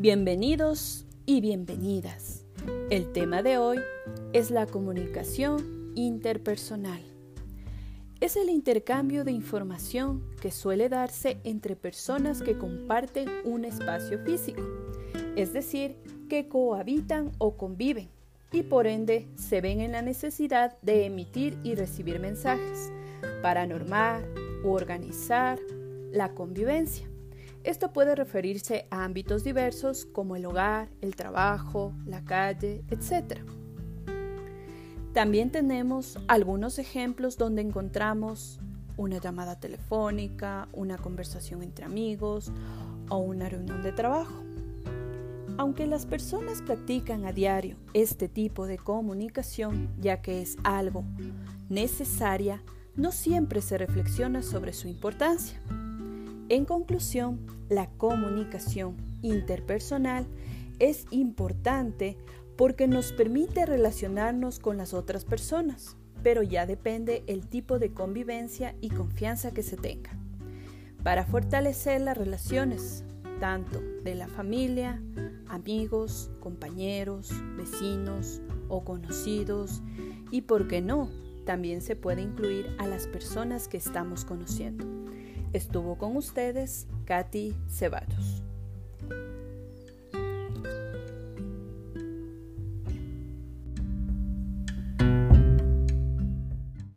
Bienvenidos y bienvenidas. El tema de hoy es la comunicación interpersonal. Es el intercambio de información que suele darse entre personas que comparten un espacio físico, es decir, que cohabitan o conviven y por ende se ven en la necesidad de emitir y recibir mensajes para normar u organizar la convivencia. Esto puede referirse a ámbitos diversos como el hogar, el trabajo, la calle, etc. También tenemos algunos ejemplos donde encontramos una llamada telefónica, una conversación entre amigos o una reunión de trabajo. Aunque las personas practican a diario este tipo de comunicación, ya que es algo necesaria, no siempre se reflexiona sobre su importancia. En conclusión, la comunicación interpersonal es importante porque nos permite relacionarnos con las otras personas, pero ya depende el tipo de convivencia y confianza que se tenga. Para fortalecer las relaciones, tanto de la familia, amigos, compañeros, vecinos o conocidos, y por qué no, también se puede incluir a las personas que estamos conociendo. Estuvo con ustedes Katy Ceballos.